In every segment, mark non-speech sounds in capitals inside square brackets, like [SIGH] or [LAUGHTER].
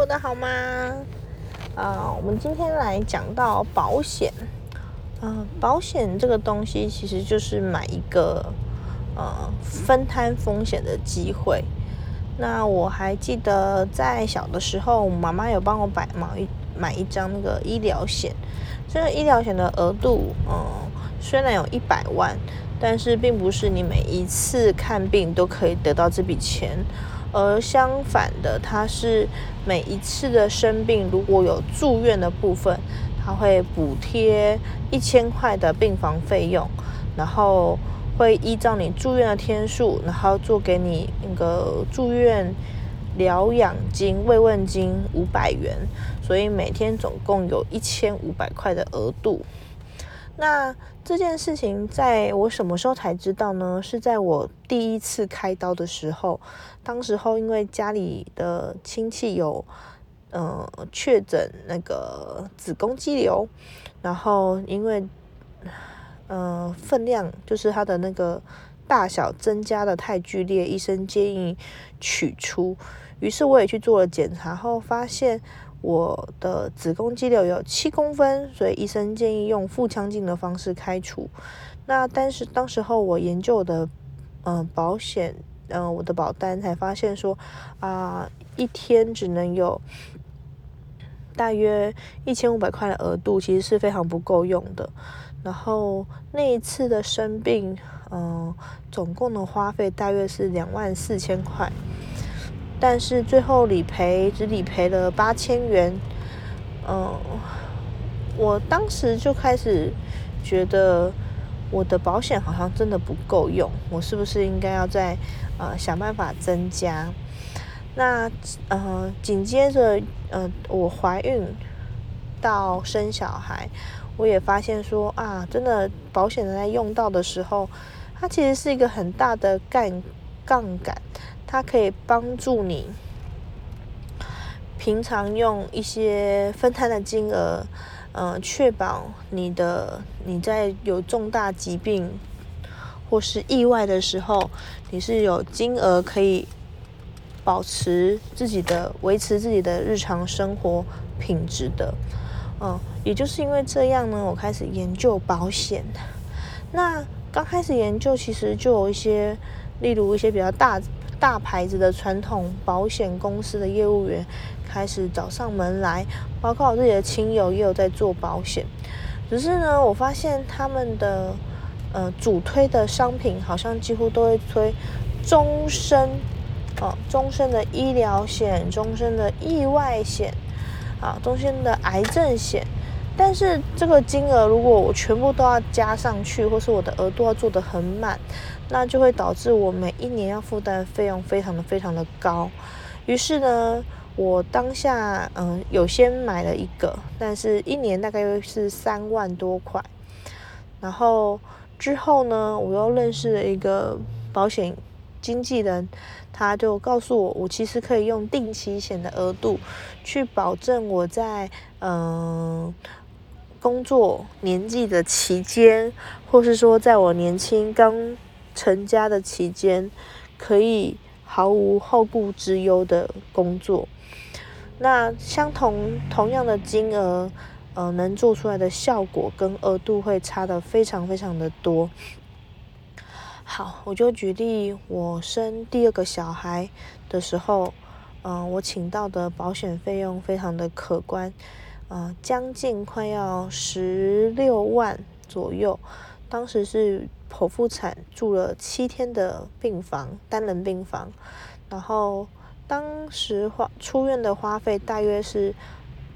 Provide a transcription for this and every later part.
过得好吗？啊，我们今天来讲到保险。嗯，保险这个东西其实就是买一个呃分摊风险的机会。那我还记得在小的时候，妈妈有帮我买买一买一张那个医疗险。这个医疗险的额度，嗯，虽然有一百万，但是并不是你每一次看病都可以得到这笔钱。而相反的，它是每一次的生病，如果有住院的部分，它会补贴一千块的病房费用，然后会依照你住院的天数，然后做给你那个住院疗养金、慰问金五百元，所以每天总共有一千五百块的额度。那这件事情在我什么时候才知道呢？是在我第一次开刀的时候，当时候因为家里的亲戚有，呃，确诊那个子宫肌瘤，然后因为，呃，分量就是它的那个大小增加的太剧烈，医生建议取出，于是我也去做了检查后发现。我的子宫肌瘤有七公分，所以医生建议用腹腔镜的方式开除。那但是当时候我研究的，嗯，保险，嗯，我的保单才发现说，啊，一天只能有大约一千五百块的额度，其实是非常不够用的。然后那一次的生病，嗯，总共的花费大约是两万四千块。但是最后理赔只理赔了八千元，嗯，我当时就开始觉得我的保险好像真的不够用，我是不是应该要再呃想办法增加？那呃紧接着呃我怀孕到生小孩，我也发现说啊，真的保险在用到的时候，它其实是一个很大的杠杠杆。它可以帮助你平常用一些分摊的金额，嗯，确保你的你在有重大疾病或是意外的时候，你是有金额可以保持自己的维持自己的日常生活品质的。嗯，也就是因为这样呢，我开始研究保险。那刚开始研究，其实就有一些，例如一些比较大。大牌子的传统保险公司的业务员开始找上门来，包括我自己的亲友也有在做保险。只是呢，我发现他们的呃主推的商品好像几乎都会推终身哦，终身的医疗险、终身的意外险啊、终身的癌症险。但是这个金额如果我全部都要加上去，或是我的额度要做得很满。那就会导致我每一年要负担的费用非常的非常的高，于是呢，我当下嗯有先买了一个，但是一年大概是三万多块，然后之后呢，我又认识了一个保险经纪人，他就告诉我，我其实可以用定期险的额度去保证我在嗯工作年纪的期间，或是说在我年轻刚。成家的期间，可以毫无后顾之忧的工作。那相同同样的金额，呃，能做出来的效果跟额度会差的非常非常的多。好，我就举例，我生第二个小孩的时候，嗯，我请到的保险费用非常的可观，呃，将近快要十六万左右。当时是剖腹产，住了七天的病房，单人病房。然后当时花出院的花费大约是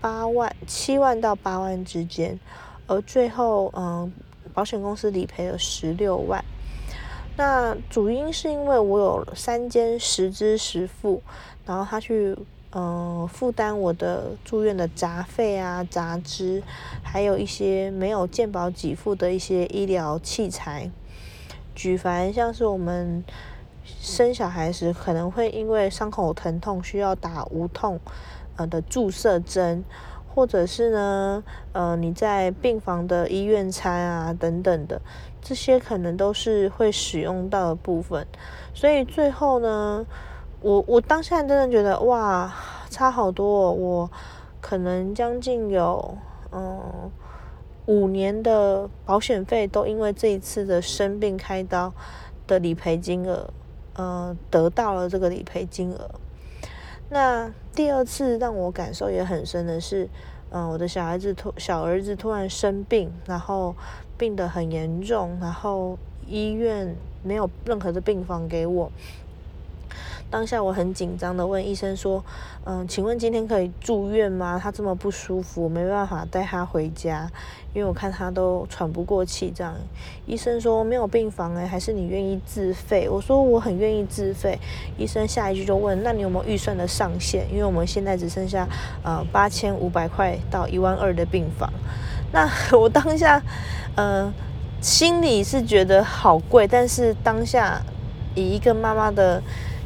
八万七万到八万之间，而最后嗯，保险公司理赔了十六万。那主因是因为我有三间十支十付，然后他去。嗯，负担我的住院的杂费啊、杂支，还有一些没有健保给付的一些医疗器材。举凡像是我们生小孩时可能会因为伤口疼痛需要打无痛呃的注射针，或者是呢呃你在病房的医院餐啊等等的，这些可能都是会使用到的部分。所以最后呢。我我当下真的觉得哇，差好多，我可能将近有嗯五年的保险费都因为这一次的生病开刀的理赔金额，呃，得到了这个理赔金额。那第二次让我感受也很深的是，嗯，我的小孩子突小儿子突然生病，然后病得很严重，然后医院没有任何的病房给我。当下我很紧张的问医生说：“嗯，请问今天可以住院吗？他这么不舒服，我没办法带他回家，因为我看他都喘不过气。”这样，医生说没有病房哎，还是你愿意自费？我说我很愿意自费。医生下一句就问：“那你有没有预算的上限？因为我们现在只剩下呃八千五百块到一万二的病房。”那 [LAUGHS] 我当下呃心里是觉得好贵，但是当下以一个妈妈的。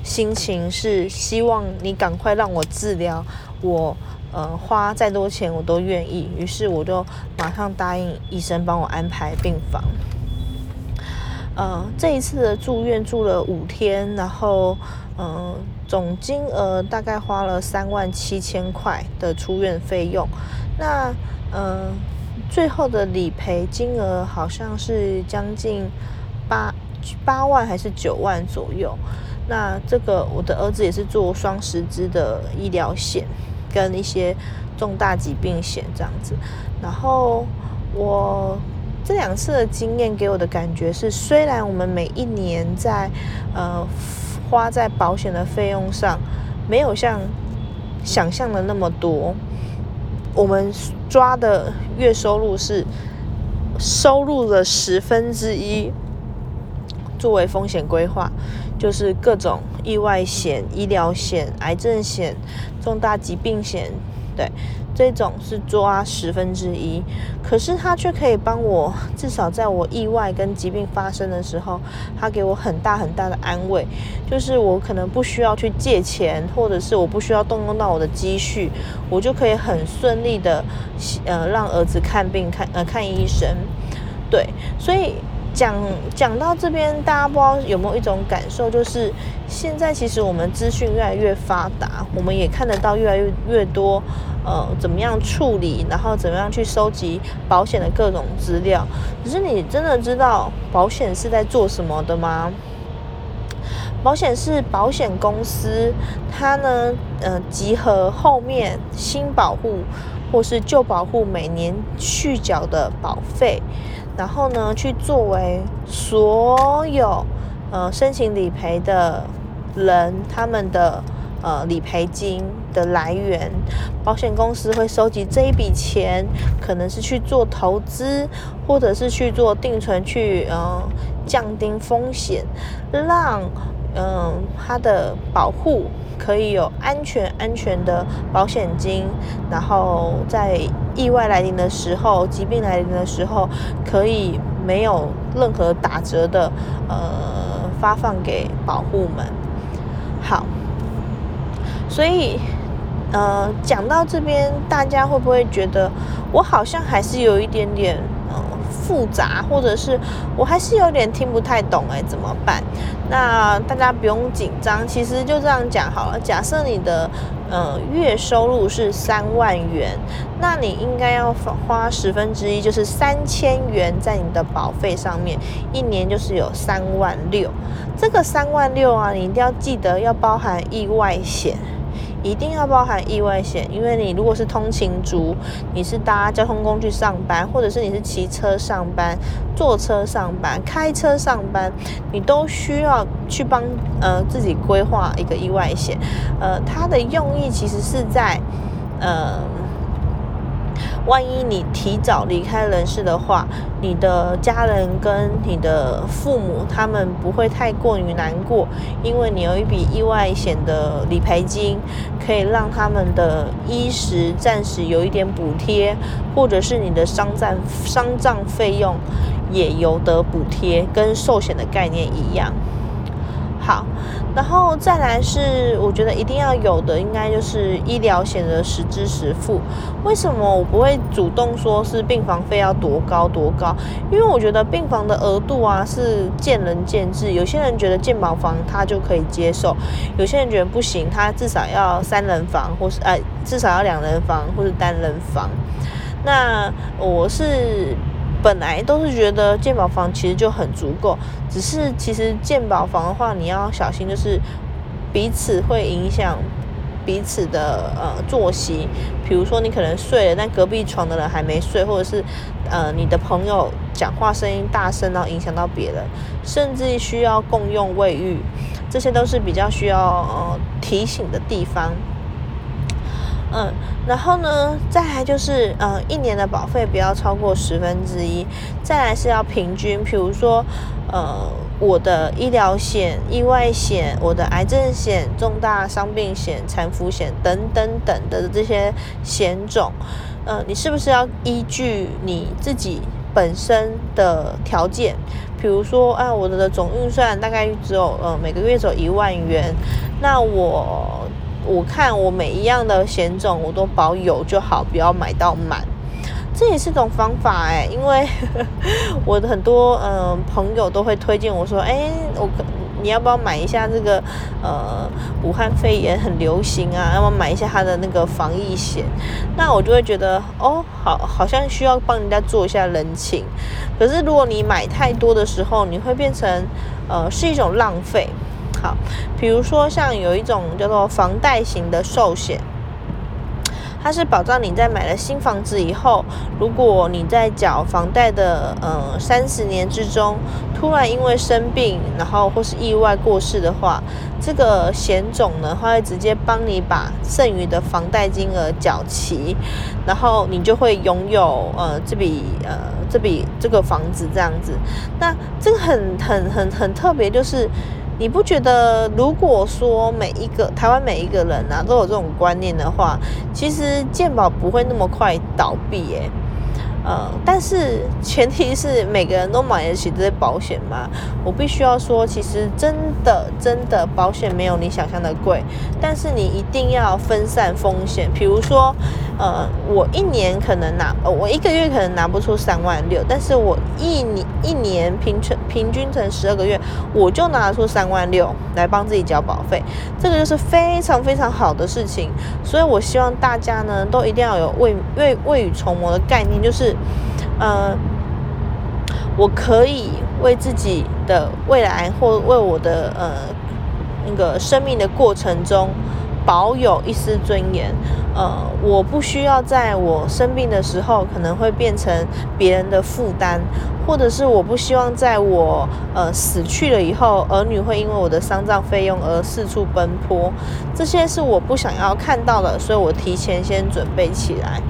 心情是希望你赶快让我治疗，我呃花再多钱我都愿意。于是我就马上答应医生帮我安排病房。呃，这一次的住院住了五天，然后嗯总金额大概花了三万七千块的出院费用。那嗯最后的理赔金额好像是将近八八万还是九万左右。那这个我的儿子也是做双十支的医疗险，跟一些重大疾病险这样子。然后我这两次的经验给我的感觉是，虽然我们每一年在呃花在保险的费用上没有像想象的那么多，我们抓的月收入是收入的十分之一。作为风险规划，就是各种意外险、医疗险、癌症险、重大疾病险，对，这种是抓十分之一。可是它却可以帮我，至少在我意外跟疾病发生的时候，它给我很大很大的安慰。就是我可能不需要去借钱，或者是我不需要动用到我的积蓄，我就可以很顺利的，呃，让儿子看病看呃看医生。对，所以。讲讲到这边，大家不知道有没有一种感受，就是现在其实我们资讯越来越发达，我们也看得到越来越越多，呃，怎么样处理，然后怎么样去收集保险的各种资料。可是你真的知道保险是在做什么的吗？保险是保险公司，它呢，呃，集合后面新保护或是旧保护每年续缴的保费。然后呢，去作为所有呃申请理赔的人他们的呃理赔金的来源，保险公司会收集这一笔钱，可能是去做投资，或者是去做定存，去呃降低风险，让嗯它的保护。可以有安全、安全的保险金，然后在意外来临的时候、疾病来临的时候，可以没有任何打折的，呃，发放给保护们。好，所以，呃，讲到这边，大家会不会觉得我好像还是有一点点嗯？复杂，或者是我还是有点听不太懂哎，怎么办？那大家不用紧张，其实就这样讲好了。假设你的呃月收入是三万元，那你应该要花十分之一，就是三千元在你的保费上面，一年就是有三万六。这个三万六啊，你一定要记得要包含意外险。一定要包含意外险，因为你如果是通勤族，你是搭交通工具上班，或者是你是骑车上班、坐车上班、开车上班，你都需要去帮呃自己规划一个意外险。呃，它的用意其实是在呃。万一你提早离开人世的话，你的家人跟你的父母他们不会太过于难过，因为你有一笔意外险的理赔金，可以让他们的衣食暂时有一点补贴，或者是你的丧葬丧葬费用也有得补贴，跟寿险的概念一样。好，然后再来是，我觉得一定要有的，应该就是医疗险的实支实付。为什么我不会主动说是病房费要多高多高？因为我觉得病房的额度啊是见仁见智，有些人觉得健保房他就可以接受，有些人觉得不行，他至少要三人房，或是呃至少要两人房或是单人房。那我是。本来都是觉得健保房其实就很足够，只是其实健保房的话，你要小心，就是彼此会影响彼此的呃作息。比如说你可能睡了，但隔壁床的人还没睡，或者是呃你的朋友讲话声音大声，然后影响到别人，甚至需要共用卫浴，这些都是比较需要呃提醒的地方。嗯，然后呢，再来就是，嗯，一年的保费不要超过十分之一。再来是要平均，比如说，呃，我的医疗险、意外险、我的癌症险、重大伤病险、产妇险等等等的这些险种，呃，你是不是要依据你自己本身的条件？比如说，啊，我的总预算大概只有，呃，每个月只有一万元，那我。我看我每一样的险种我都保有就好，不要买到满，这也是种方法哎。因为 [LAUGHS] 我的很多嗯朋友都会推荐我说，哎，我你要不要买一下这个呃武汉肺炎很流行啊？要不要买一下它的那个防疫险？那我就会觉得哦，好，好像需要帮人家做一下人情。可是如果你买太多的时候，你会变成呃是一种浪费。好，比如说像有一种叫做房贷型的寿险，它是保障你在买了新房子以后，如果你在缴房贷的呃三十年之中，突然因为生病，然后或是意外过世的话，这个险种呢，它会直接帮你把剩余的房贷金额缴齐，然后你就会拥有呃这笔呃这笔这个房子这样子。那这个很很很很特别，就是。你不觉得，如果说每一个台湾每一个人啊都有这种观念的话，其实健保不会那么快倒闭耶。呃，但是前提是每个人都买得起这些保险吗？我必须要说，其实真的真的保险没有你想象的贵，但是你一定要分散风险。比如说，呃，我一年可能拿，我一个月可能拿不出三万六，但是我一年一年平均平均成十二个月，我就拿出三万六来帮自己交保费，这个就是非常非常好的事情。所以我希望大家呢，都一定要有未未未雨绸缪的概念，就是。呃，我可以为自己的未来或为我的呃那个生命的过程中保有一丝尊严。呃，我不需要在我生病的时候可能会变成别人的负担，或者是我不希望在我呃死去了以后，儿女会因为我的丧葬费用而四处奔波。这些是我不想要看到的，所以我提前先准备起来。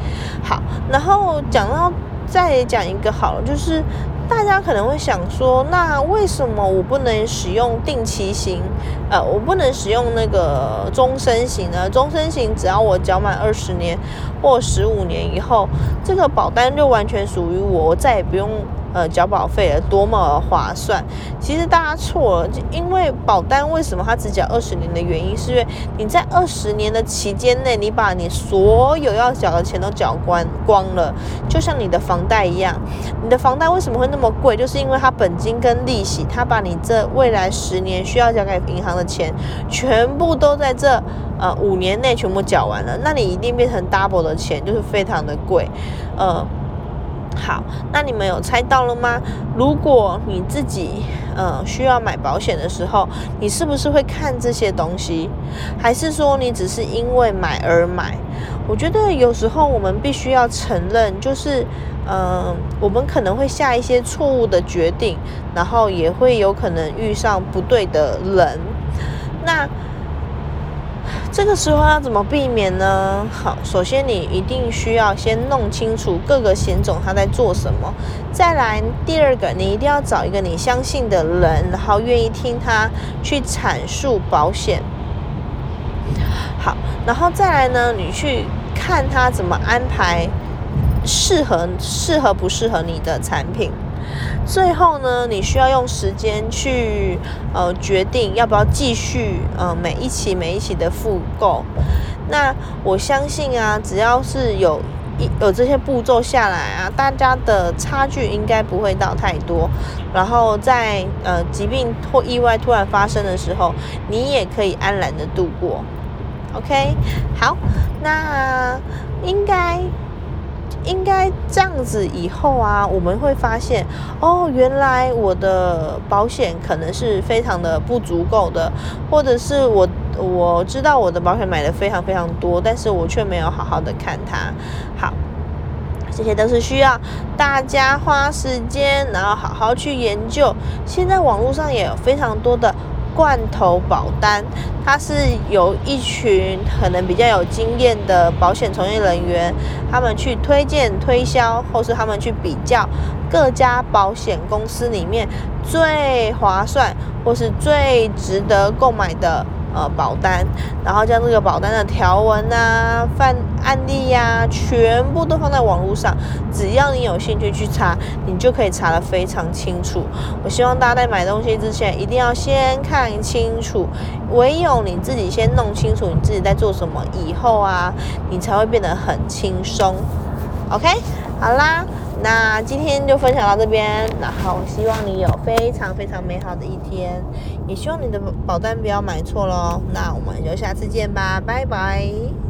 好，然后讲到。再讲一个好了，就是大家可能会想说，那为什么我不能使用定期型？呃，我不能使用那个终身型呢？终身型只要我缴满二十年或十五年以后，这个保单就完全属于我，我再也不用。呃，缴保费了多么划算？其实大家错了，因为保单为什么它只缴二十年的原因，是因为你在二十年的期间内，你把你所有要缴的钱都缴光光了，就像你的房贷一样。你的房贷为什么会那么贵？就是因为它本金跟利息，它把你这未来十年需要交给银行的钱，全部都在这呃五年内全部缴完了，那你一定变成 double 的钱，就是非常的贵，呃。好，那你们有猜到了吗？如果你自己呃需要买保险的时候，你是不是会看这些东西？还是说你只是因为买而买？我觉得有时候我们必须要承认，就是嗯，我们可能会下一些错误的决定，然后也会有可能遇上不对的人。那。这个时候要怎么避免呢？好，首先你一定需要先弄清楚各个险种它在做什么。再来，第二个，你一定要找一个你相信的人，然后愿意听他去阐述保险。好，然后再来呢，你去看他怎么安排适合适合不适合你的产品。最后呢，你需要用时间去呃决定要不要继续呃每一期每一期的复购。那我相信啊，只要是有一有这些步骤下来啊，大家的差距应该不会到太多。然后在呃疾病或意外突然发生的时候，你也可以安然的度过。OK，好，那应该。应该这样子以后啊，我们会发现哦，原来我的保险可能是非常的不足够的，或者是我我知道我的保险买的非常非常多，但是我却没有好好的看它。好，这些都是需要大家花时间，然后好好去研究。现在网络上也有非常多的。罐头保单，它是由一群可能比较有经验的保险从业人员，他们去推荐、推销，或是他们去比较各家保险公司里面最划算或是最值得购买的。呃，保单，然后将这个保单的条文啊、范案例呀，全部都放在网络上。只要你有兴趣去查，你就可以查得非常清楚。我希望大家在买东西之前，一定要先看清楚。唯有你自己先弄清楚你自己在做什么，以后啊，你才会变得很轻松。OK，好啦。那今天就分享到这边，然后希望你有非常非常美好的一天，也希望你的保单不要买错喽。那我们就下次见吧，拜拜。